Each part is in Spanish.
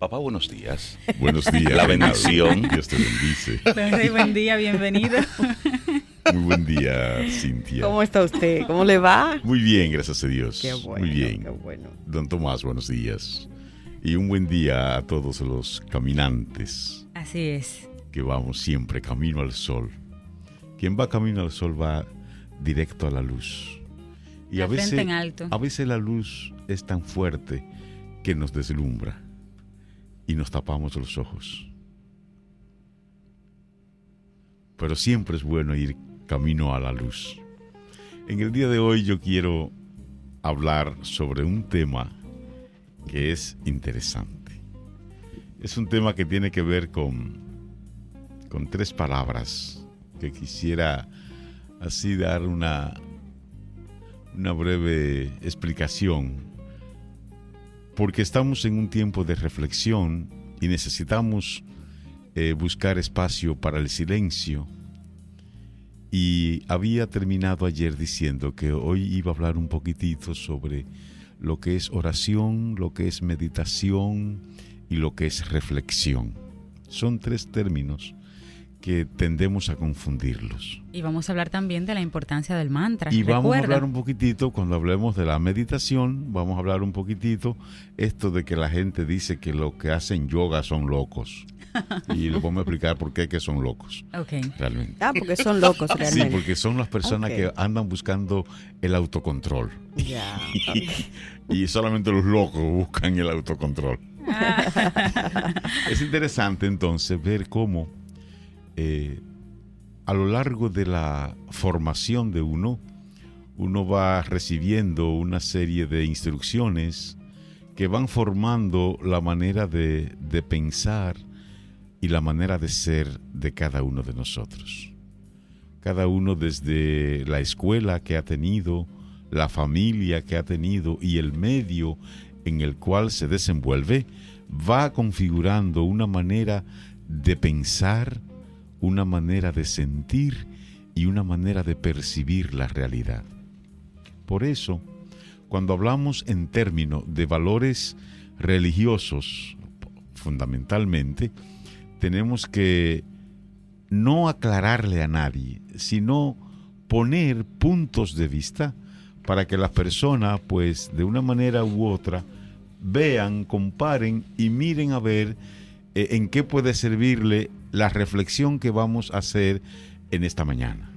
Papá, buenos días. Buenos días. La bendición. Dios te bendice. buen día, bienvenido. Muy buen día, Cintia. ¿Cómo está usted? ¿Cómo le va? Muy bien, gracias a Dios. Qué bueno. Muy bien. Qué bueno. Don Tomás, buenos días. Y un buen día a todos los caminantes Así es. que vamos siempre camino al sol. Quien va camino al sol va directo a la luz. Y La a veces, frente en alto. a veces la luz es tan fuerte que nos deslumbra y nos tapamos los ojos. Pero siempre es bueno ir camino a la luz. En el día de hoy yo quiero hablar sobre un tema que es interesante. Es un tema que tiene que ver con, con tres palabras que quisiera así dar una, una breve explicación. Porque estamos en un tiempo de reflexión y necesitamos eh, buscar espacio para el silencio. Y había terminado ayer diciendo que hoy iba a hablar un poquitito sobre lo que es oración, lo que es meditación y lo que es reflexión. Son tres términos que tendemos a confundirlos. Y vamos a hablar también de la importancia del mantra. Y vamos a hablar un poquitito, cuando hablemos de la meditación, vamos a hablar un poquitito esto de que la gente dice que los que hacen yoga son locos. Y les vamos a explicar por qué que son locos, Ok. realmente. Ah, porque son locos Sí, realmente. porque son las personas que andan buscando el autocontrol. Y solamente los locos buscan el autocontrol. es interesante entonces ver cómo eh, a lo largo de la formación de uno, uno va recibiendo una serie de instrucciones que van formando la manera de, de pensar y la manera de ser de cada uno de nosotros. Cada uno desde la escuela que ha tenido, la familia que ha tenido y el medio en el cual se desenvuelve, va configurando una manera de pensar, una manera de sentir y una manera de percibir la realidad. Por eso, cuando hablamos en términos de valores religiosos, fundamentalmente, tenemos que no aclararle a nadie, sino poner puntos de vista para que las personas, pues, de una manera u otra, vean, comparen y miren a ver eh, en qué puede servirle la reflexión que vamos a hacer en esta mañana.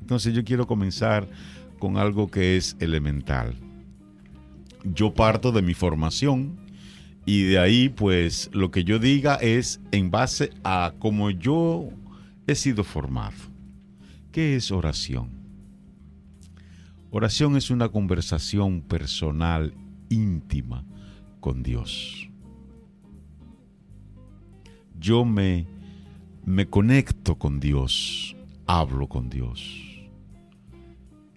Entonces yo quiero comenzar con algo que es elemental. Yo parto de mi formación y de ahí pues lo que yo diga es en base a cómo yo he sido formado. ¿Qué es oración? Oración es una conversación personal, íntima con Dios. Yo me, me conecto con Dios, hablo con Dios.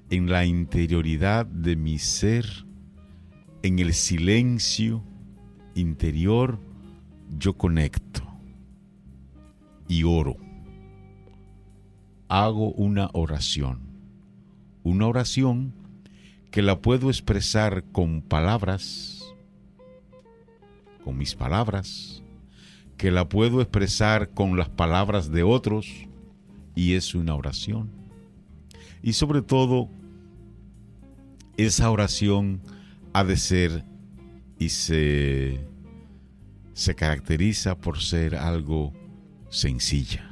En la interioridad de mi ser, en el silencio interior, yo conecto y oro. Hago una oración. Una oración que la puedo expresar con palabras, con mis palabras, que la puedo expresar con las palabras de otros, y es una oración. Y sobre todo, esa oración ha de ser y se, se caracteriza por ser algo sencilla.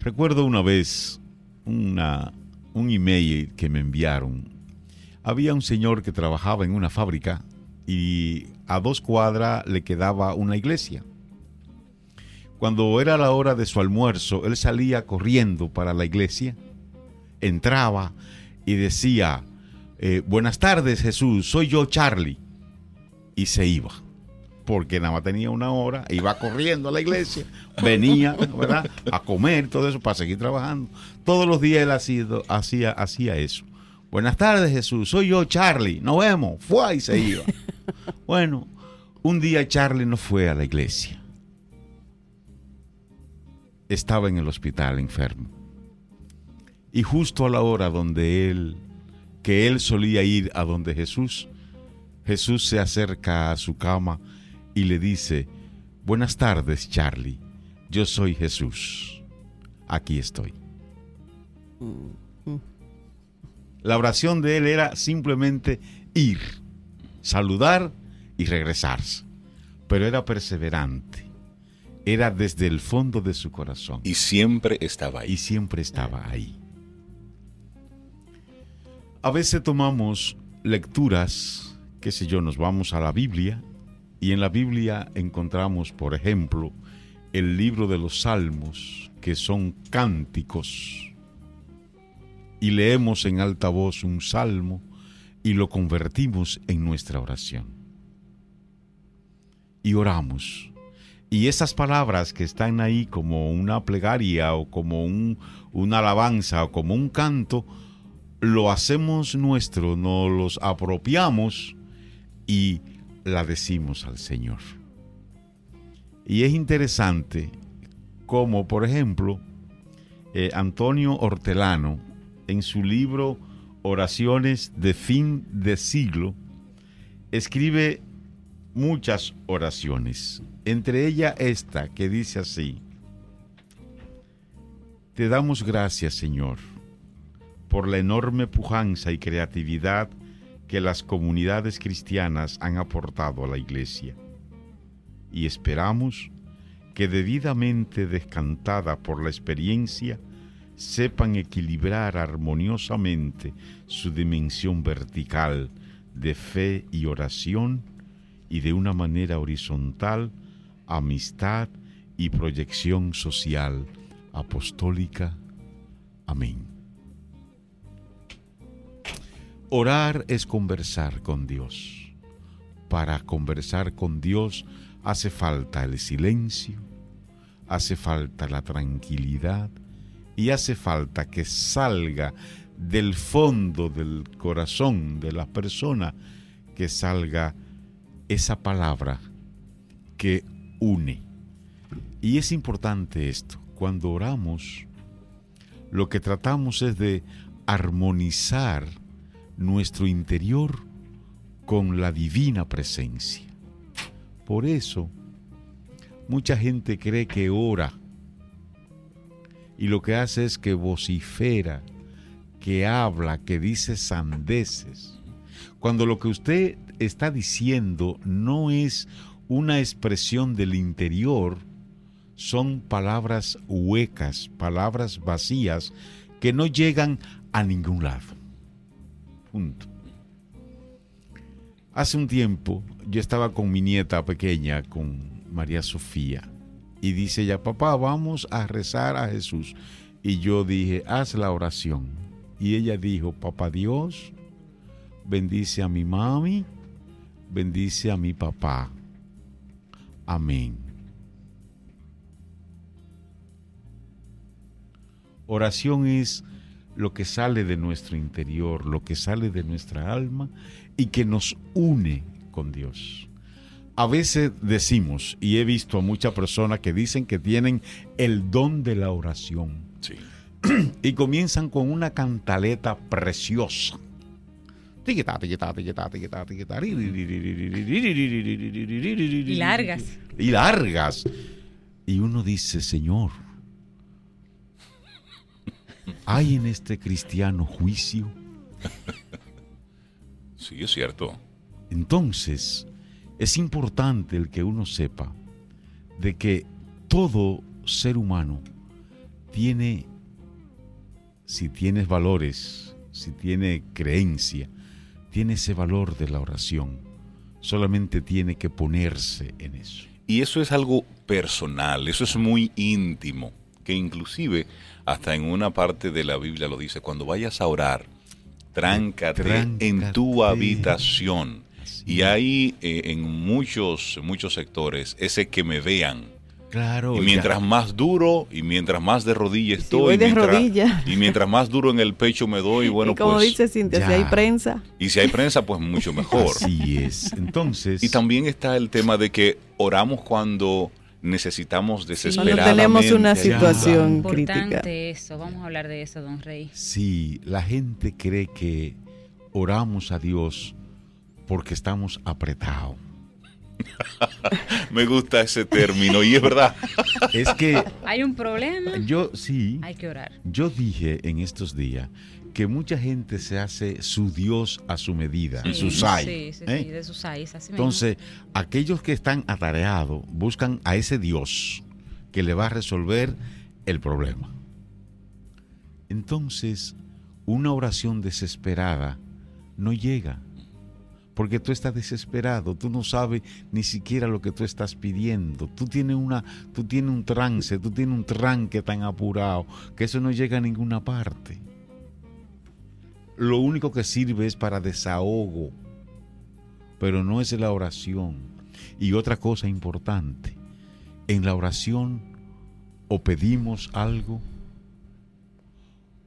Recuerdo una vez una, un email que me enviaron. Había un señor que trabajaba en una fábrica y a dos cuadras le quedaba una iglesia. Cuando era la hora de su almuerzo, él salía corriendo para la iglesia, entraba y decía, eh, buenas tardes Jesús, soy yo Charlie. Y se iba, porque nada más tenía una hora, iba corriendo a la iglesia, venía, ¿verdad? A comer, todo eso, para seguir trabajando. Todos los días él hacía, hacía, hacía eso. Buenas tardes Jesús, soy yo Charlie, nos vemos, fue y se iba. Bueno, un día Charlie no fue a la iglesia. Estaba en el hospital enfermo. Y justo a la hora donde él, que él solía ir a donde Jesús, Jesús se acerca a su cama y le dice, buenas tardes Charlie, yo soy Jesús, aquí estoy. La oración de él era simplemente ir, saludar y regresarse, pero era perseverante, era desde el fondo de su corazón Y siempre estaba y ahí. siempre estaba ahí. A veces tomamos lecturas, qué sé yo, nos vamos a la Biblia y en la Biblia encontramos, por ejemplo, el libro de los Salmos, que son cánticos, y leemos en alta voz un salmo y lo convertimos en nuestra oración. Y oramos. Y esas palabras que están ahí como una plegaria o como un- una alabanza o como un canto, lo hacemos nuestro, nos los apropiamos y la decimos al Señor. Y es interesante como, por ejemplo, eh, Antonio Hortelano, en su libro Oraciones de fin de siglo, escribe muchas oraciones, entre ellas esta que dice así, Te damos gracias, Señor, por la enorme pujanza y creatividad que las comunidades cristianas han aportado a la Iglesia. Y esperamos que debidamente descantada por la experiencia, sepan equilibrar armoniosamente su dimensión vertical de fe y oración y de una manera horizontal, amistad y proyección social apostólica. Amén. Orar es conversar con Dios. Para conversar con Dios hace falta el silencio, hace falta la tranquilidad y hace falta que salga del fondo del corazón de la persona, que salga esa palabra que une. Y es importante esto, cuando oramos, lo que tratamos es de armonizar nuestro interior con la divina presencia. Por eso, mucha gente cree que ora y lo que hace es que vocifera, que habla, que dice sandeces. Cuando lo que usted está diciendo no es una expresión del interior, son palabras huecas, palabras vacías que no llegan a ningún lado. Hace un tiempo yo estaba con mi nieta pequeña, con María Sofía, y dice ella, papá, vamos a rezar a Jesús. Y yo dije, haz la oración. Y ella dijo, papá Dios, bendice a mi mami, bendice a mi papá. Amén. Oración es lo que sale de nuestro interior, lo que sale de nuestra alma y que nos une con Dios. A veces decimos, y he visto a muchas personas que dicen que tienen el don de la oración Sí. y comienzan con una cantaleta preciosa. Tiquitá, tiquitá, tiquitá, tiquitá, tiquitá, Y largas. Y largas. Y uno dice, Señor, ¿hay en este cristiano juicio? Sí, es cierto. Entonces, es importante el que uno sepa de que todo ser humano tiene, si tienes valores, si tiene creencia, tiene ese valor de la oración. Solamente tiene que ponerse en eso. Y eso es algo personal, eso es muy íntimo, que inclusive hasta en una parte de la Biblia lo dice, cuando vayas a orar, tráncate, en tu habitación. Así Y hay eh, en muchos, muchos sectores ese que me vean. Claro. Y ya- mientras más duro y mientras más de rodillas Si estoy, voy de mientras- rodillas. y mientras más duro en el pecho me doy, bueno, y como pues, dice Cintia, si ya. hay prensa, y si hay prensa, pues mucho mejor. Así es. Entonces. Y también está el tema de que oramos cuando necesitamos cuando desesperadamente. tenemos una situación Importante crítica. eso. Vamos a hablar de eso, don Rey. Sí, la gente cree que oramos a Dios porque estamos apretados. Me gusta ese término y es verdad. Es que Hay un problema. yo sí, Hay que orar. yo dije en estos días que mucha gente se hace su Dios a su medida, Sí, su sai. Sí, sí, ¿eh? sí, de sus sais, así mismo. Entonces, aquellos que están atareados buscan a ese Dios que le va a resolver el problema. Entonces, una oración desesperada no llega. Porque tú estás desesperado, tú no sabes ni siquiera lo que tú estás pidiendo. Tú tienes, una, tú tienes un trance, tú tienes un tranque tan apurado que eso no llega a ninguna parte. Lo único que sirve es para desahogo pero no es la oración. Y otra cosa importante, en la oración o pedimos algo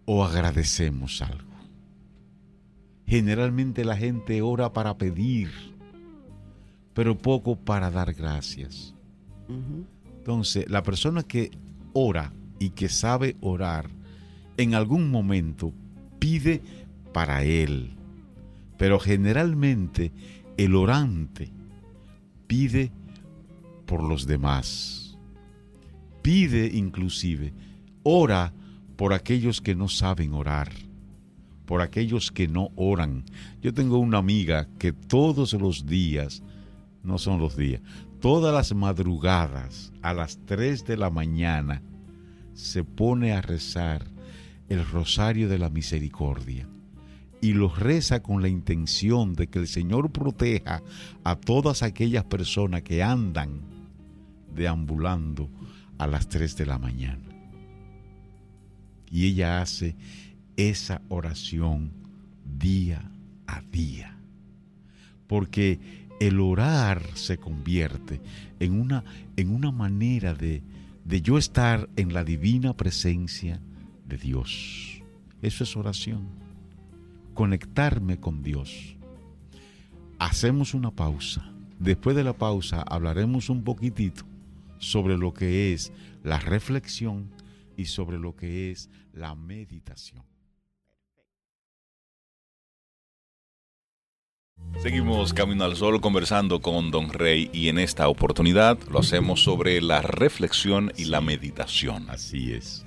o agradecemos algo. Generalmente la gente ora para pedir, pero poco para dar gracias. Entonces, la persona que ora y que sabe orar, en algún momento pide para él. Pero generalmente el orante pide por los demás. Pide inclusive, ora por aquellos que no saben orar, por aquellos que no oran. Yo tengo una amiga que todos los días, no son los días, todas las madrugadas a las 3 de la mañana se pone a rezar el rosario de la misericordia y lo reza con la intención de que el Señor proteja a todas aquellas personas que andan deambulando a las 3 de la mañana. Y ella hace esa oración día a día. Porque el orar se convierte en una, en una manera de, de yo estar en la divina presencia de Dios. Eso es oración conectarme con Dios. Hacemos una pausa. Después de la pausa hablaremos un poquitito sobre lo que es la reflexión y sobre lo que es la meditación. Seguimos Camino al Sol conversando con Don Rey y en esta oportunidad lo hacemos sobre la reflexión y la meditación. Así es.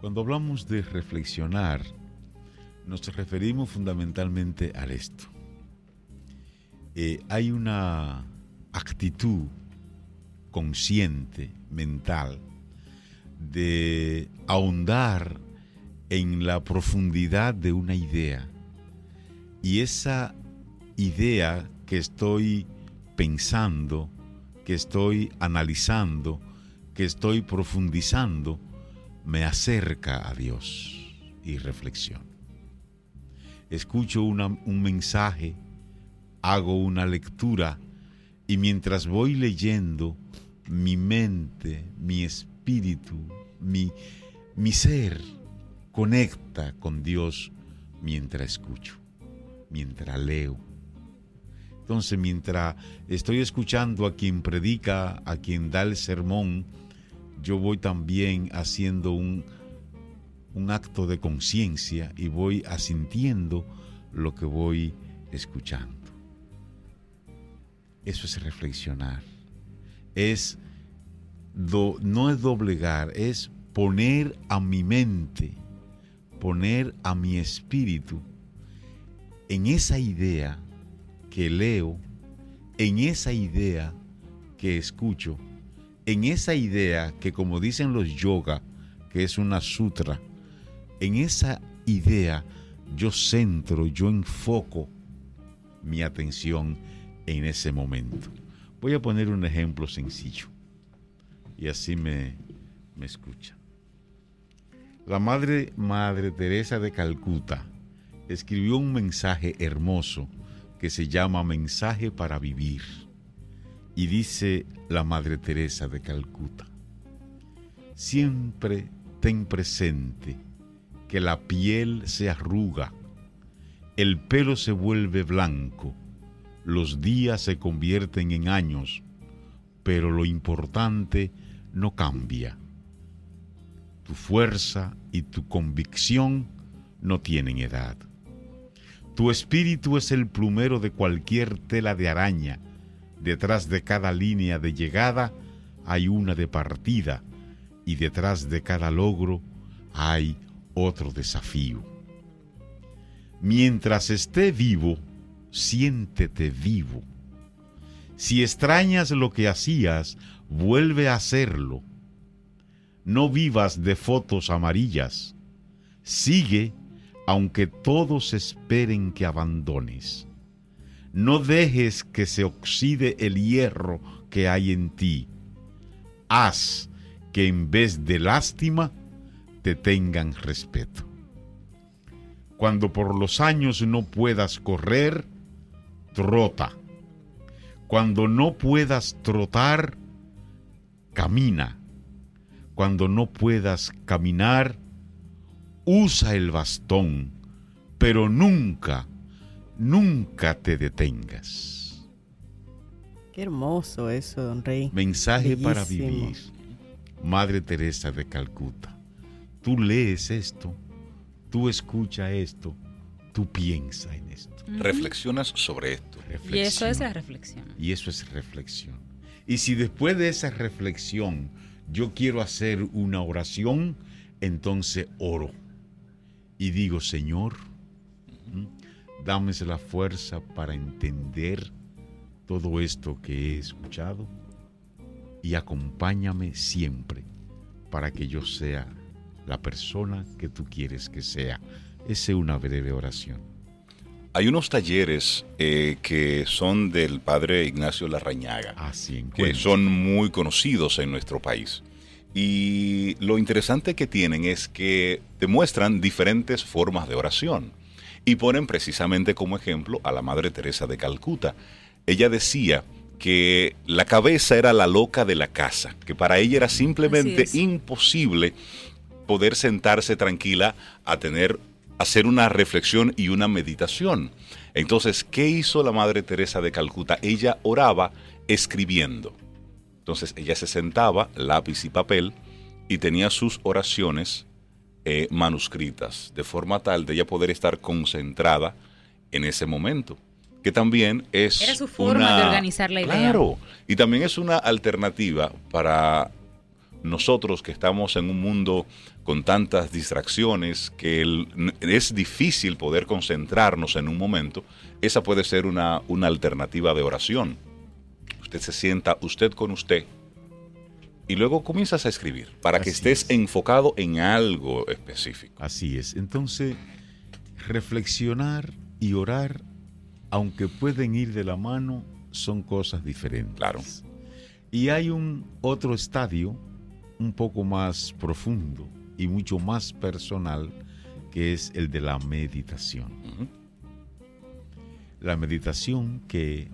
Cuando hablamos de reflexionar, nos referimos fundamentalmente a esto. Eh, hay una actitud consciente, mental, de ahondar en la profundidad de una idea. Y esa idea que estoy pensando, que estoy analizando, que estoy profundizando, me acerca a Dios y reflexión. Escucho un mensaje, hago una lectura y mientras voy leyendo, mi mente, mi espíritu, mi, mi ser conecta con Dios mientras escucho, mientras leo. Entonces, mientras estoy escuchando a quien predica, a quien da el sermón, yo voy también haciendo un, un acto de conciencia y voy asintiendo lo que voy escuchando. Eso es reflexionar. Es no es doblegar, es poner a mi mente, poner a mi espíritu en esa idea que leo, en esa idea que escucho, en esa idea que como dicen los yoga, que es una sutra, en esa idea yo centro, yo enfoco mi atención en ese momento. Voy a poner un ejemplo sencillo y así me, me escucha. La madre, madre Teresa de Calcuta escribió un mensaje hermoso que se llama Mensaje para Vivir. Y dice la Madre Teresa de Calcuta, siempre ten presente que la piel se arruga, el pelo se vuelve blanco, los días se convierten en años, pero lo importante no cambia. Tu fuerza y tu convicción no tienen edad. Tu espíritu es el plumero de cualquier tela de araña, Detrás de cada línea de llegada hay una de partida y detrás de cada logro hay otro desafío. Mientras esté vivo, siéntete vivo. Si extrañas lo que hacías, vuelve a hacerlo. No vivas de fotos amarillas. Sigue aunque todos esperen que abandones. No dejes que se oxide el hierro que hay en ti. Haz que en vez de lástima te tengan respeto. Cuando por los años no puedas correr, trota. Cuando no puedas trotar, camina. Cuando no puedas caminar, usa el bastón, pero nunca, nunca te detengas. Qué hermoso eso, don Rey. Mensaje para vivir. Madre Teresa de Calcuta. Tú lees esto, tú escuchas esto, tú piensas en esto. Reflexionas sobre esto. Y eso es la reflexión. Y eso es reflexión. Y si después de esa reflexión yo quiero hacer una oración, entonces oro. Y digo, Señor, dame la fuerza para entender todo esto que he escuchado y acompáñame siempre para que yo sea la persona que tú quieres que sea. Esa es una breve oración. Hay unos talleres eh, que son del padre Ignacio Larrañaga. Así que son muy conocidos en nuestro país. Y lo interesante que tienen es que te muestran diferentes formas de oración y ponen precisamente como ejemplo a la Madre Teresa de Calcuta. Ella decía que la cabeza era la loca de la casa, que para ella era simplemente imposible poder sentarse tranquila a tener hacer una reflexión y una meditación. Entonces, ¿qué hizo la Madre Teresa de Calcuta? Ella oraba escribiendo. Entonces ella se sentaba, lápiz y papel, y tenía sus oraciones eh, manuscritas, de forma tal de ella poder estar concentrada en ese momento. Que también es. Era su forma una- de organizar la idea. Claro. Y también es una alternativa para nosotros que estamos en un mundo con tantas distracciones que el- es difícil poder concentrarnos en un momento. Esa puede ser una, una alternativa de oración usted se sienta usted con usted y luego comienzas a escribir para que estés es. enfocado en algo específico. Así es. Entonces, reflexionar y orar, aunque pueden ir de la mano, son cosas diferentes. Claro. Y hay un otro estadio un poco más profundo y mucho más personal, que es el de la meditación. La meditación que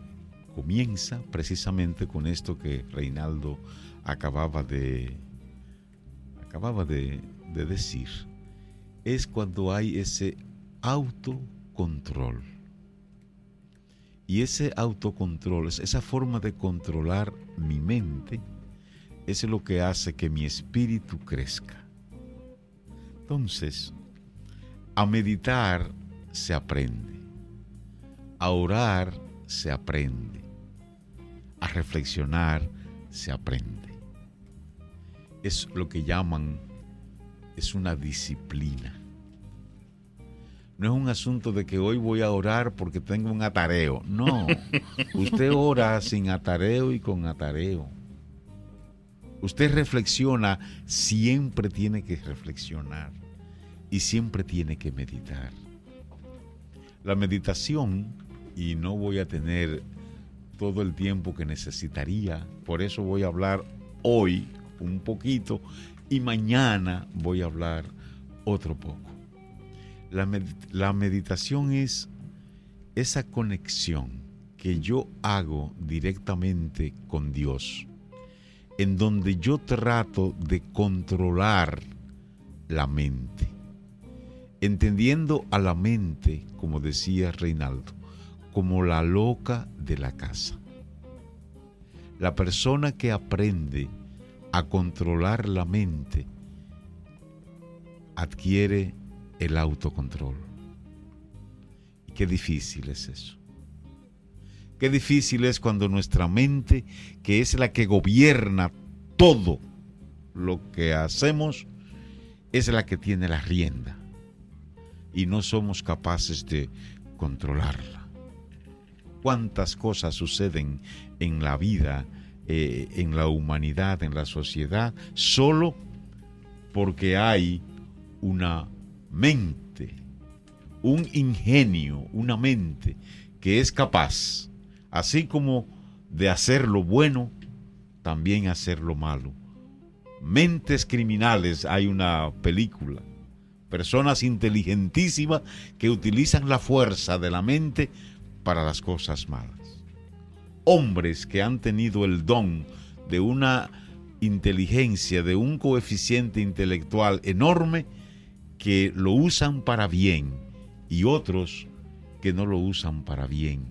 comienza precisamente con esto que Reinaldo acababa de acababa de, de decir. Es cuando hay ese autocontrol. Y ese autocontrol, es- esa forma de controlar mi mente, es lo que hace que mi espíritu crezca. Entonces, a meditar se aprende. A orar se aprende. A reflexionar se aprende. Es lo que llaman, es una disciplina. No es un asunto de que hoy voy a orar porque tengo un atareo. No, usted ora sin atareo y con atareo. Usted reflexiona, siempre tiene que reflexionar y siempre tiene que meditar. La meditación, y no voy a tener todo el tiempo que necesitaría, por eso voy a hablar hoy un poquito y mañana voy a hablar otro poco. La, la meditación es esa conexión que yo hago directamente con Dios, en donde yo trato de controlar la mente, entendiendo a la mente, como decía Reinaldo, como la loca de la casa. La persona que aprende a controlar la mente adquiere el autocontrol. Y qué difícil es eso. Qué difícil es cuando nuestra mente, que es la que gobierna todo lo que hacemos, es la que tiene la rienda. Y no somos capaces de controlarla. Cuántas cosas suceden en la vida, eh, en la humanidad, en la sociedad, solo porque hay una mente, un ingenio, una mente que es capaz, así como de hacer lo bueno, también hacer lo malo. Mentes criminales, hay una película, personas inteligentísimas que utilizan la fuerza de la mente para las cosas malas. Hombres que han tenido el don de una inteligencia, de un coeficiente intelectual enorme, que lo usan para bien y otros que no lo usan para bien.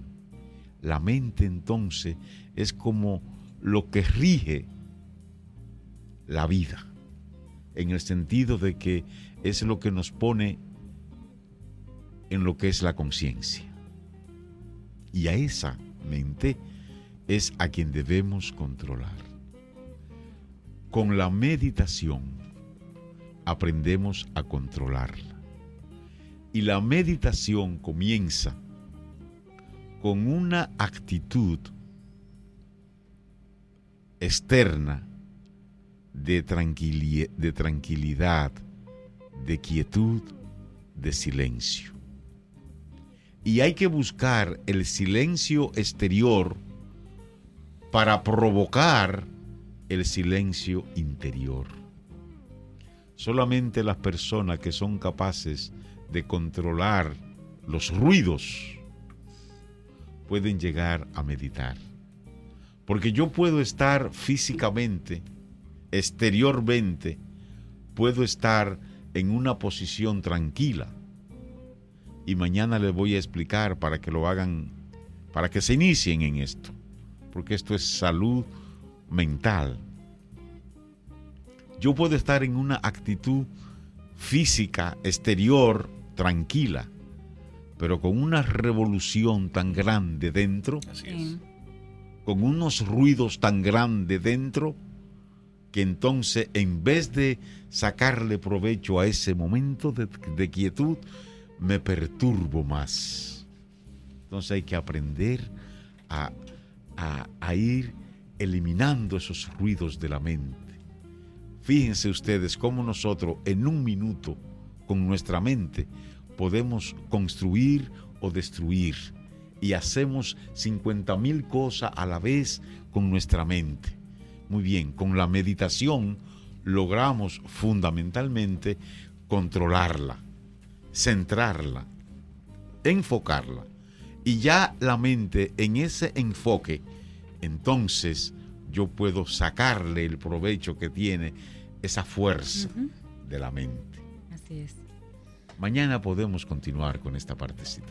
La mente entonces es como lo que rige la vida, en el sentido de que es lo que nos pone en lo que es la conciencia. Y a esa mente es a quien debemos controlar. Con la meditación aprendemos a controlarla. Y la meditación comienza con una actitud externa de, de tranquilidad, de quietud, de silencio. Y hay que buscar el silencio exterior para provocar el silencio interior. Solamente las personas que son capaces de controlar los ruidos pueden llegar a meditar. Porque yo puedo estar físicamente, exteriormente, puedo estar en una posición tranquila. Y mañana les voy a explicar para que lo hagan, para que se inicien en esto. Porque esto es salud mental. Yo puedo estar en una actitud física, exterior, tranquila, pero con una revolución tan grande dentro, con unos ruidos tan grandes dentro, que entonces en vez de sacarle provecho a ese momento de, de quietud, me perturbo más. Entonces hay que aprender a, a, ir eliminando esos ruidos de la mente. Fíjense ustedes cómo nosotros en un minuto con nuestra mente podemos construir o destruir y hacemos 50 mil cosas a la vez con nuestra mente. Muy bien, con la meditación logramos fundamentalmente controlarla, centrarla, enfocarla. Y ya la mente en ese enfoque, entonces yo puedo sacarle el provecho que tiene esa fuerza de la mente. Así es. Mañana podemos continuar con esta partecita.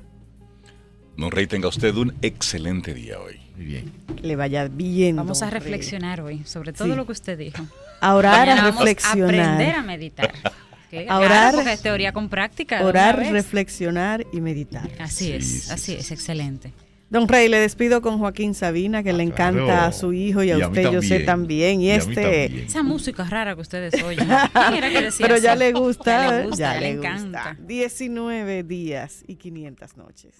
Don Rey, tenga usted un excelente día hoy. Muy bien. Que le vaya bien. Vamos a Rey. reflexionar hoy sobre todo Sí. lo que usted dijo. A orar, Mañana a vamos reflexionar. aprender a meditar. A claro, orar, es teoría con práctica. Orar, reflexionar y meditar. Así Sí, es, sí, así sí, es, excelente. Don Rey, le despido con Joaquín Sabina, que le Ah, encanta claro. a su hijo y a Y a mí usted, yo sé también. Y, este, también. Esa música rara que ustedes oyen. ¿Quién era que decía pero ya le gusta, Ya le gusta, ya ya le le gusta. encanta. 19 días y 500 noches.